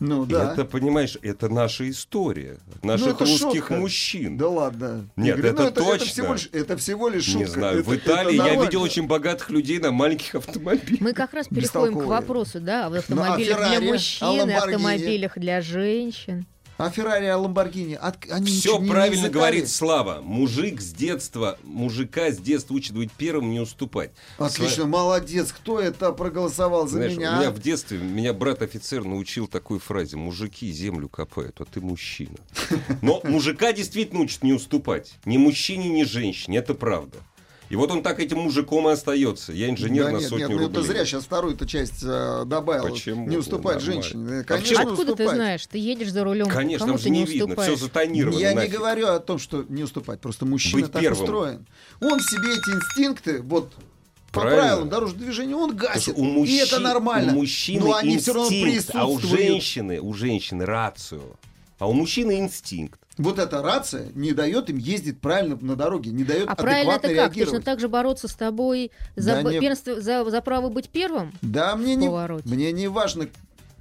Ну И да. это, понимаешь, это наша история. Ну, Наших это русских шутка. мужчин. Да ладно. Нет, Игорь, это ну, это, точно. всего лишь, это всего лишь шутка. Не знаю, Это- в Италии это я видел очень богатых людей на маленьких автомобилях. Мы как раз переходим к вопросу, да, о Ну, а автомобилях Феррари, для мужчин, автомобилях для женщин. А Феррари, а Ламборгини, от- они Все не- не правильно изыскали? говорит Слава. Мужик с детства, мужика с детства учит быть первым, не уступать. Отлично, молодец. Кто это проголосовал за Знаешь, меня? у меня в детстве меня брат-офицер научил такой фразе: мужики землю копают, а ты мужчина. Но мужика действительно учат не уступать. Ни мужчине, ни женщине. Это правда. И вот он так этим мужиком и остается. Я инженер Да на нет, сотню нет, ну рублей. это зря сейчас вторую-то часть э, добавил. Почему? Не уступать Нормально. женщине. А Конечно, почему? Откуда ты уступать. знаешь? Ты едешь за рулем, Конечно, там ты же не не видно, все затонировано. Я не нафиг. говорю о том, что не уступать. Просто мужчина Быть так первым. устроен. Он в себе эти инстинкты, вот по Правильно. правилам дорожного движения, он гасит. у мужчин, и это нормально. У мужчины Но они все равно инстинкт, а у присутствуют. женщины, у женщины рацию. А у мужчины инстинкт. Вот эта рация не дает им ездить правильно на дороге, не дает А правильно это адекватно как? реагировать. Точно так же бороться с тобой за, Да б- не- первенство- за, за право быть первым? Да, мне не, мне не важно.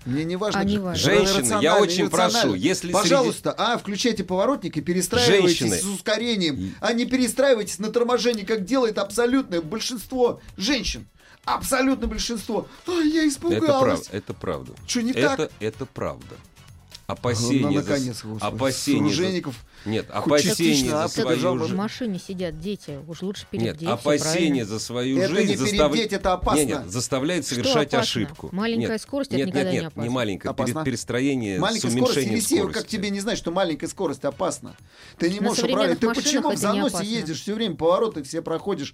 Мне не важно. А, не важно. Женщины, я очень прошу, если среди- Пожалуйста, а, включайте поворотник и перестраивайтесь Женщины. с ускорением, а не перестраивайтесь на торможении, как делает абсолютное большинство женщин. Абсолютное большинство. А, я Это испугалась. правда. Это правда. Что не это, так? это правда. Ну, Опасения. за- наконец, господи. опасения. за- Суржеников. Нет, опасения за а, свою поддержал В жизнь. машине сидят дети, уж лучше перед Нет, опасения за свою Это жизнь не застав- передеть, это опасно. Не, нет, заставляет совершать опасно? ошибку. Маленькая Нет, скорость — это нет, никогда нет, не нет, опасно. не маленькая. Опасно. Перестроение Маленькая с скорость, уменьшением Елисеев, скорости. как тебе не знать, что маленькая скорость опасна? Ты не На можешь управлять. Ты почему в это заносе едешь все время, повороты все проходишь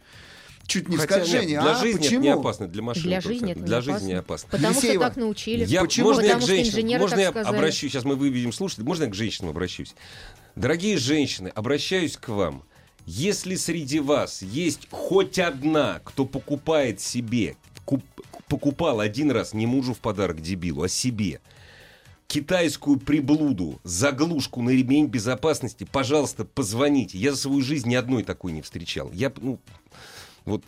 чуть не нет, скольжении? для а жизни почему? это не опасно, для машины. Для жизни это. Для не жизни не опасно. опасно. Потому Елисеева, что так научили. Я, Почему? Можно я Потому к что женщинам, можно я сказали. обращусь, сейчас мы выведем слушателей, можно я к женщинам обращусь? Дорогие женщины, обращаюсь к вам. Если среди вас есть хоть одна, кто покупает себе, куп- покупал один раз не мужу в подарок дебилу, а себе, китайскую приблуду, заглушку на ремень безопасности, пожалуйста, позвоните. Я за свою жизнь ни одной такой не встречал. Я, ну, вот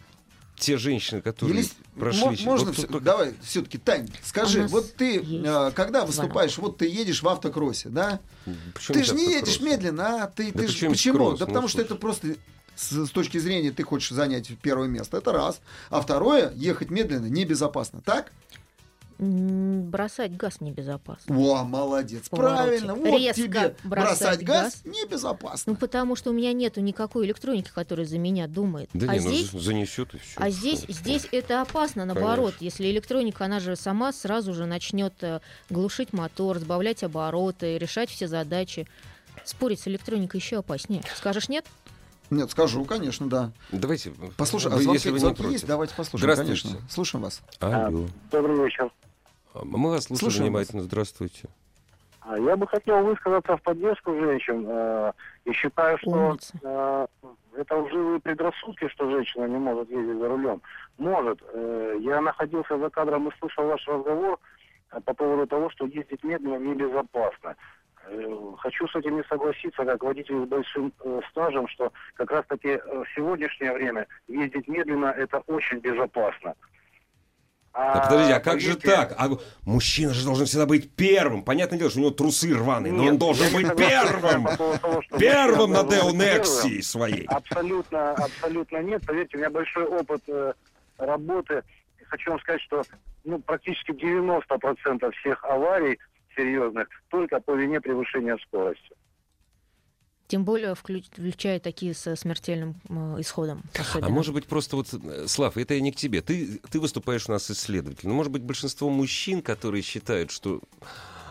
те женщины, которые Елис- прошли... мо- можно вот только- давай все-таки Тань, скажи, вот ты есть а, когда звонок. выступаешь, вот ты едешь в автокроссе, да? Причем ты же не автокросс? едешь медленно, а ты, Да ты здесь почему? кросс? Да Ну, потому что слушай. это просто с, с точки зрения ты хочешь занять первое место, это раз, а второе ехать медленно небезопасно, так? Бросать газ небезопасно. О, молодец, правильно, вот Резко тебе бросать бросать газ, газ. небезопасно. Ну, потому что у меня нету никакой электроники, которая за меня думает. Да а не, ну здесь, за- занесет и все. а здесь, здесь это опасно, наоборот. Конечно. Если электроника, она же сама сразу же начнет э, глушить мотор, сбавлять обороты, решать все задачи. Спорить с электроникой еще опаснее. Скажешь нет? Нет, скажу, конечно, да. Давайте, Послушай, а звонки, если вы не звонки против. есть? Давайте послушаем, Здравствуйте. конечно. Слушаем вас. Алло. Добрый вечер. Мы вас слушаем Слушаем внимательно. Здравствуйте. А, Я бы хотел высказаться в поддержку женщин э, и считаю, что э, это лживые предрассудки, что женщина не может ездить за рулем. Может. Э, я находился за кадром и слышал ваш разговор по поводу того, что ездить медленно небезопасно. Хочу с этим не согласиться, как водитель с большим стажем, что как раз-таки в сегодняшнее время ездить медленно это очень безопасно. Да подождите, а как же так? А мужчина же должен всегда быть первым. Понятное дело, что у него трусы рваные, но Нет, он должен быть первым. по того, Первым на должен Део быть первым. Нексии своей. Абсолютно, абсолютно нет. Поверьте, у меня большой опыт э, работы. Хочу вам сказать, что ну, практически 90% всех аварий серьезных только по вине превышения скорости. Тем более вклю- включая такие со смертельным исходом. А особенно. может быть, просто вот, э, Слав, это я не к тебе. Ты, ты выступаешь у нас исследователь. Но, может быть, большинство мужчин, которые считают, что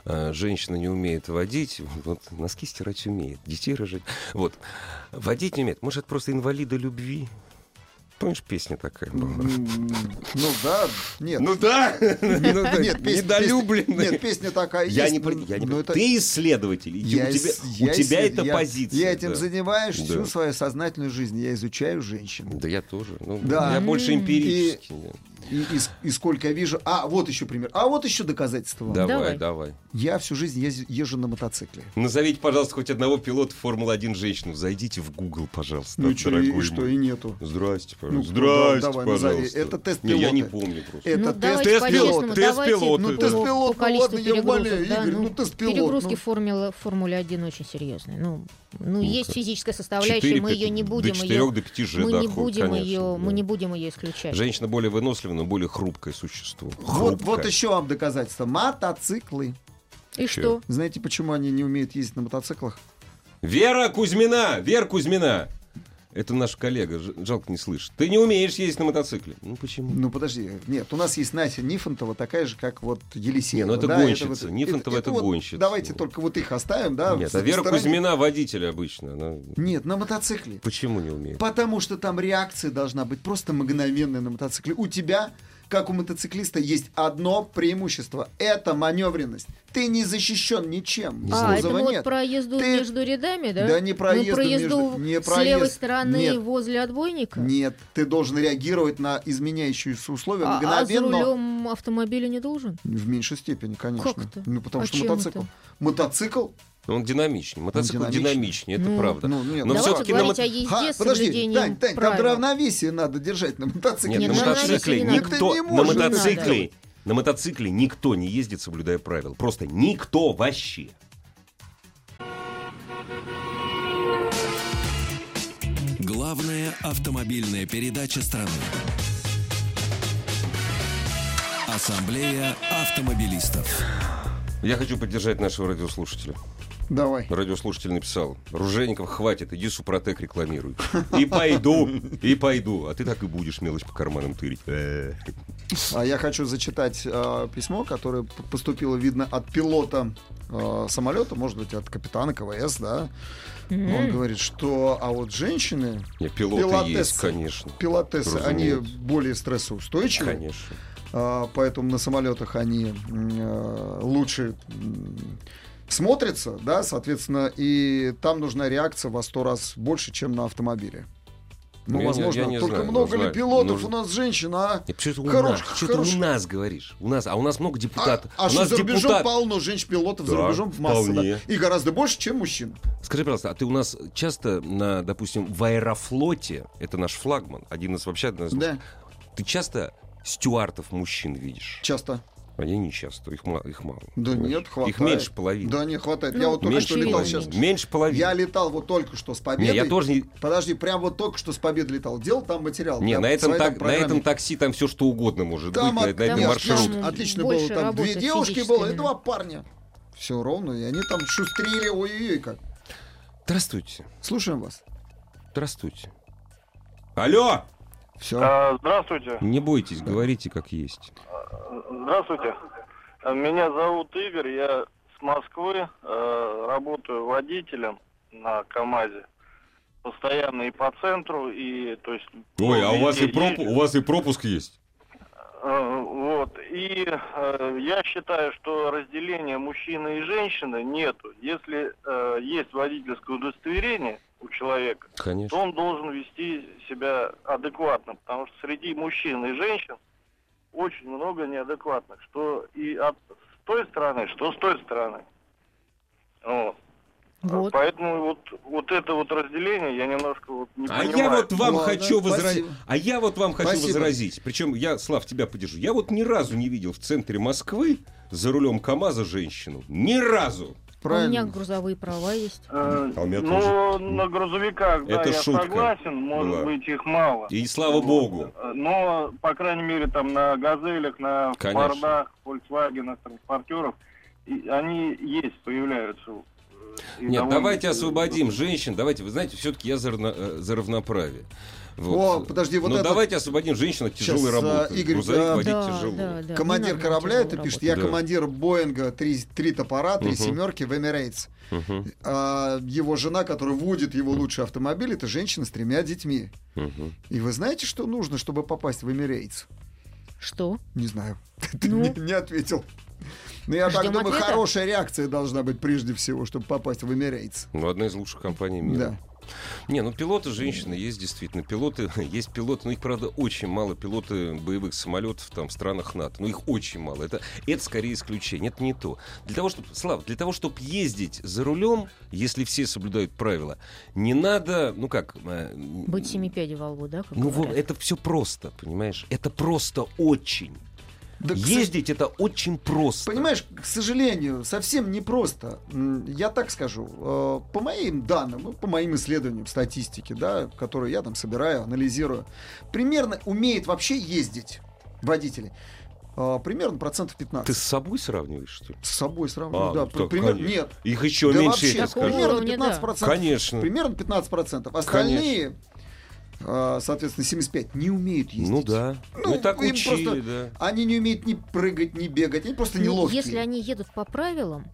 э, женщина не умеет водить, вот носки стирать умеет, детей рожать. Вот. Водить не умеет. Может, это просто инвалиды любви? Помнишь, песня такая была? Ну да, нет. Ну да, ну нет, недолюбленная. Нет, песня такая Я не, я не это- Ты исследователь. Я у тебя, у это позиция. Я этим занимаюсь всю свою сознательную жизнь. Я изучаю женщин. Да я тоже. Ну, Да. Я больше М. эмпирически. Да. И, и и сколько я вижу... А, вот еще пример. А вот еще доказательство. Давай, Давай. давай. Я всю жизнь езжу, езжу на мотоцикле. Назовите, пожалуйста, хоть одного пилота Формулы-1 женщину. Зайдите в Google, пожалуйста. Ну что, и, что, и нету. Здрасте, Ну, пожалуйста. да, Здрасте, давай, назови. пожалуйста. Это тест Не, я не пилота. помню просто. Это ну, тест тест по-честному, пилот, тест давайте пилот, по- ну, тест по- пилот, по ну ладно, я умоляю, да, Игорь, ну, ну, тест пилот, перегрузки ну. в Формуле, Формуле 1 очень серьезные. Ну, ну, есть физическая составляющая, Четыре, мы ее не будем До 4 ее, до 5 же мы не доходит, будем конечно, ее, да. мы не будем ее исключать. Женщина более выносливая, но более хрупкое существо. Вот, Хрупкое. вот еще вам доказательство. Мотоциклы. И Чё? что? Знаете, почему они не умеют ездить на мотоциклах? Вера Кузьмина! Вера Кузьмина! Это наш коллега, жалко не слышит. Ты не умеешь ездить на мотоцикле. Ну почему? Ну, подожди. Нет, у нас есть Настя Нифонтова, такая же, как вот Елисеева. Не, ну это да, гонщица. Нифонтова это вот гонщица. Давайте только вот их оставим, да? Нет, а Вера стороне. Кузьмина водитель обычно. Она... Нет, на мотоцикле. Почему не умеет? Потому что там реакция должна быть просто мгновенная на мотоцикле. У тебя, как у мотоциклиста, есть одно преимущество. Это маневренность. Ты не защищен ничем. А, это вот нет. про езду Ты- между рядами, да? Да не про Ну, езду про езду между- не с про левой езд. стороны Нет. возле отбойника? Нет, ты должен реагировать на изменяющиеся условия А, а за мгновенно. рулем автомобиля не должен? В меньшей степени, конечно. Как это? Ну, потому А что мотоцикл. это? Мотоцикл. Он динамичнее. Мотоцикл динамичнее. динамичнее, это Ну, правда. Ну, нет, Но ну, всё-таки на мото- о езде Ха, подожди, Тань, Тань, там правил. равновесие надо держать на мотоцикле. Нет, на мотоцикле не никто, на мотоцикле, на мотоцикле никто не ездит, соблюдая правила. Просто никто вообще. Главная автомобильная передача страны. Ассамблея автомобилистов. Я хочу поддержать нашего радиослушателя. Давай. Радиослушатель написал, Ружейников, хватит, иди Супротек рекламируй. И пойду, и пойду. А ты так и будешь мелочь по карманам тырить. Э. А я хочу зачитать э, письмо, которое поступило, видно, от пилота э, самолета, может быть, от капитана КВС, да. М. Он говорит, что а вот женщины, Не, пилоты Пилотессы. есть, конечно. пилотессы, они Разумеется. более стрессоустойчивы. Конечно. А, поэтому на самолетах они э, лучше м, смотрятся, да, соответственно, и там нужна реакция во сто раз больше, чем на автомобиле. Ну, Я не- возможно, я не только знаю, много нужна- ли пилотов нужна- у нас женщин, а? Это у Хорош- нас? Что ты хорош- у нас говоришь? У нас, а у нас много А, депутатов. а у что нас за рубежом депутат- полно женщин-пилотов, за Да, рубежом масса, да. вполне. И гораздо больше, чем мужчин. Скажи, пожалуйста, а ты у нас часто на, допустим, в Аэрофлоте, это наш флагман, один из вообще одна из Да, ты часто стюартов мужчин видишь? часто. А я не часто, их, их мало. Да понимаешь? нет, хватает. Их меньше половины. Да не хватает. Ну, я вот только меньше что летал сейчас. меньше. Половины. Я летал вот только что с Не, победой. я тоже не... Подожди, прям вот только что с победы летал. Делал там материал. Не, на этом, так, на этом такси там все что угодно может Там, быть, на, от- на этом нет, маршруте. там отлично Больше было. Там две девушки было и два парня. Все ровно, и они там шустрили, ой-ой-ой как. Здравствуйте. Слушаем вас. Здравствуйте. Алло! Все. А, Здравствуйте. Не бойтесь, говорите как есть. Здравствуйте. А, Меня зовут Игорь, я с Москвы, э, работаю водителем на КАМАЗе. Постоянно и по центру, и то есть... Ой, а у вас, и езжу. у вас и пропуск есть? Э, Вот. И э, я считаю, что разделения мужчины и женщины нету. Если э, есть водительское удостоверение у человека, то Конечно. он должен вести себя адекватно, потому что среди мужчин и женщин очень много неадекватных, что и от с той стороны, что с той стороны. Вот. Вот. Поэтому вот, вот это вот разделение я немножко вот не А понимаю. я вот вам Ладно, хочу возразить. спасибо. А я вот вам хочу Спасибо. возразить. Причем я, Слав, тебя поддержу. Я вот ни разу не видел в центре Москвы за рулем КАМАЗа женщину. Ни разу. А у меня Правильно. грузовые права есть. Э, А у меня ну, на грузовиках, да, Это я шутка согласен, может была. быть, их мало. И слава богу. Э, Но, по крайней мере, там на газелях, на Конечно. фордах, фольксвагенах, транспортерах, они есть, появляются. Э, и Нет, давайте освободим женщин. Давайте, вы знаете, все-таки я за, э, за равноправие. О, подожди, вот Но это- давайте освободим женщин от тяжелой Сейчас, работы. Игорь, Грузовик да. водить Да, тяжело. да, да, Командир корабля это пишет, я Да. командир Боинга, три, три топора, три Мгм. семерки в Эмирейтс. Мгм, А его жена, которая водит его лучший автомобиль, это женщина с тремя детьми. мгм. И вы знаете, что нужно, чтобы попасть в Эмирейтс? Что? Не знаю. Ты Ну? не, не ответил. Но я так Ждем думаю, ответа. хорошая реакция должна быть прежде всего, чтобы попасть в Эмирейтс. Ну, одна из лучших компаний мира. Да. Не, ну пилоты женщины есть действительно. Пилоты, есть пилоты, но их, правда, очень мало. Пилоты боевых самолетов там в странах НАТО. Но их очень мало. Это, это скорее исключение. Это не то. Для того, чтобы, Слав, для того, чтобы ездить за рулем, если все соблюдают правила, не надо, ну как... э, Быть семи пядей во лбу, да? Ну, вот, говорят? это все просто, понимаешь? Это просто очень. Да, к Ездить это очень просто. Понимаешь, к сожалению, совсем непросто. М, Я так скажу, э, по моим данным, ну, по моим исследованиям статистики, да, которые я там собираю, анализирую, примерно умеет вообще ездить водители. э, Примерно процентов 15. Ты с собой сравниваешь, что ли? С собой сравниваю, А, да. ну так, пример- конечно. Нет, Их еще да меньше, вообще, я тебе скажу. примерно уровня, да. 15%. Конечно. Примерно 15%. Остальные, э, соответственно, 75 не умеют ездить. Ну да. Ну, Ну, так учили, просто- да. Они не умеют ни прыгать, ни бегать, они просто Ну, неловкие. Если они едут по правилам,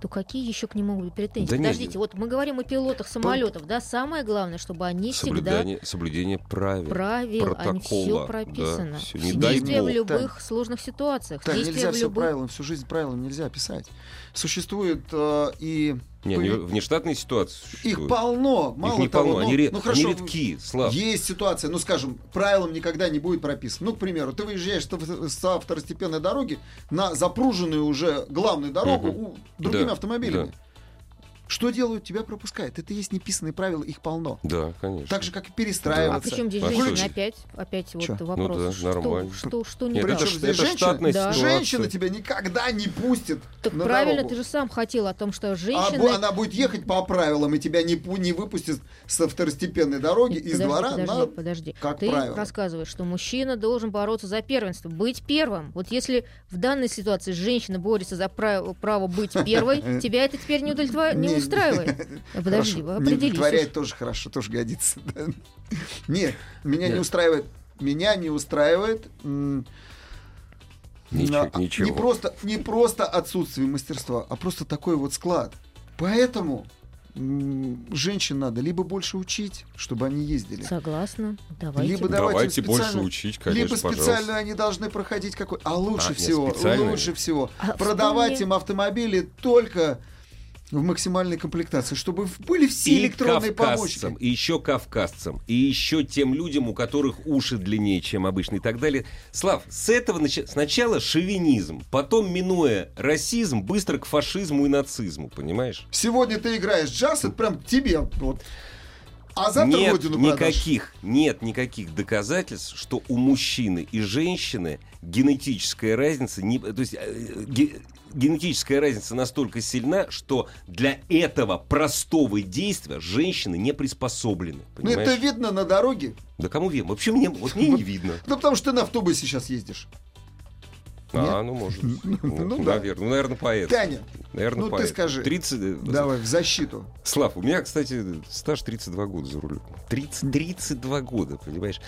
то какие еще к ним могут быть претензии? Да нет. Подождите, вот мы говорим о пилотах самолетов, да, самое главное, чтобы они всегда Соблюдение, соблюдение правил. правил, они все протокола, прописано. да. Не дай Действия в любых сложных ситуациях. Так, нельзя в все любых... правилам, всю жизнь правилам нельзя писать. Существует э, и Не, не, внештатные ситуации их существуют. полно, мало Их не того. полно, ну, они, ре- ну, они хорошо, редки, Слав. Есть ситуация, ну скажем, правилам никогда не будет прописано. Ну, к примеру, ты выезжаешь с с второстепенной дороги на запруженную уже главную дорогу Мгм. у, другими Да, автомобилями. да. Что делают? Тебя пропускают. Это есть неписанные правила, их полно. Да, конечно. Так же, как и А перестраиваться. причем здесь А женщины что? опять, опять Чё? вот Ну вопрос. да, что, нормально. Что, что не Нет, это, здесь это женщина? Да. Женщина тебя никогда не пустит Так на правильно, дорогу. ты же сам хотел о том, что А женщины... бо- она будет ехать по правилам и тебя не, пу- не выпустит со второстепенной дороги Нет, из подожди, двора подожди, на подожди. как Ты правило. рассказываешь, что мужчина должен бороться за первенство, быть первым. Вот если в данной ситуации женщина борется за право, право быть первой, тебя это теперь не, Не- устраивает. Подожди, определись. удовлетворяет тоже хорошо, тоже годится. Нет, меня не устраивает. Меня не устраивает Ничего- а, ничего. не просто не просто отсутствие мастерства, а просто такой вот склад. Поэтому женщин надо либо больше учить, чтобы они ездили, Согласна. Давайте. либо давать им Давайте больше учить, конечно, либо пожалуйста. специально они должны проходить какой, а лучше А, всего, лучше всего А продавать вспомни- им автомобили только в максимальной комплектации, чтобы были все и электронные помощники. и еще кавказцам, и еще тем людям, у которых уши длиннее, чем обычно, и так далее. Слав, с этого начи- сначала шовинизм, потом, минуя расизм, быстро к фашизму и нацизму, понимаешь? Сегодня ты играешь джаз, это прям тебе вот. А завтра нет родину продашь. никаких, нет никаких доказательств, что у мужчины и женщины генетическая разница, не, то есть э, ге- генетическая разница настолько сильна, что для этого простого действия женщины не приспособлены. Ну это видно на дороге. Да кому видно? Вообще мне, вот мне не видно. Ну потому что ты на автобусе сейчас ездишь. А, ну может. быть. Ну, Ну, да. наверное, ну, наверное, поэт. Таня, Наверное, ну ты поэт. скажи. 30... э, давай в защиту. Слав, у меня, кстати, стаж 32 года за рулем. 30, 32 года, понимаешь?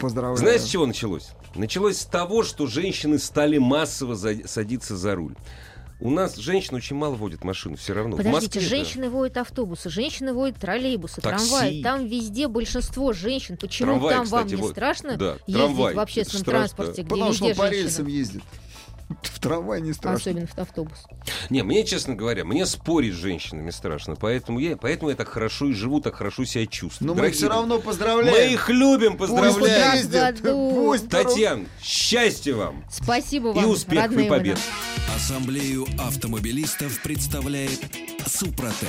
Поздравляю. Знаешь, с чего началось? Началось с того, что женщины стали массово за- садиться за руль. У нас женщины очень мало водят машину, все равно. В Подождите, Москве, да. женщины водят автобусы, женщины водят троллейбусы, Такси. трамваи. Там везде большинство женщин. Почему Трамвай, там вам кстати, не вот. страшно Да, ездить трамвай. в общественном Это страшно. транспорте, где Потому что по женщины? рельсам ездит. В трамвай не страшно. Особенно в автобус. Не, мне, честно говоря, мне спорить с женщинами страшно. Поэтому я, поэтому я так хорошо и живу, так хорошо себя чувствую. Но мы Дорогие все равно поздравляем. Мы их любим, поздравляем. Пусть ездят. Пусть Татьяна, счастья вам. Спасибо И вам, успехов, родные и побед. Ассамблею автомобилистов представляет Супротек.